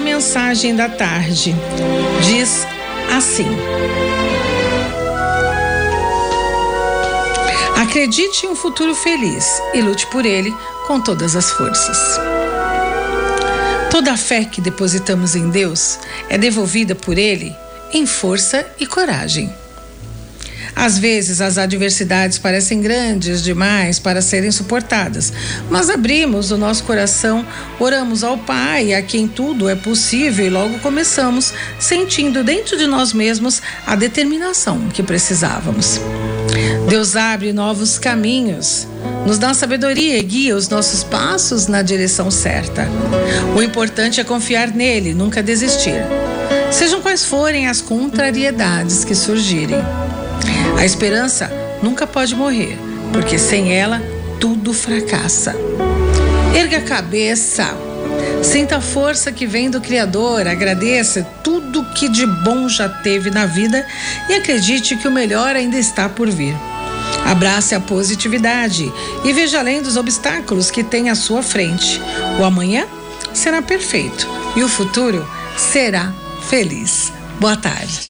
mensagem da tarde. Diz assim: Acredite em um futuro feliz e lute por ele com todas as forças. Toda a fé que depositamos em Deus é devolvida por Ele em força e coragem. Às vezes as adversidades parecem grandes demais para serem suportadas, mas abrimos o nosso coração, oramos ao Pai, a quem tudo é possível, e logo começamos sentindo dentro de nós mesmos a determinação que precisávamos. Deus abre novos caminhos, nos dá sabedoria e guia os nossos passos na direção certa. O importante é confiar nele, nunca desistir. Sejam quais forem as contrariedades que surgirem. A esperança nunca pode morrer, porque sem ela tudo fracassa. Erga a cabeça. Sinta a força que vem do Criador, agradeça tudo que de bom já teve na vida e acredite que o melhor ainda está por vir. Abrace a positividade e veja além dos obstáculos que tem à sua frente. O amanhã será perfeito e o futuro será feliz. Boa tarde.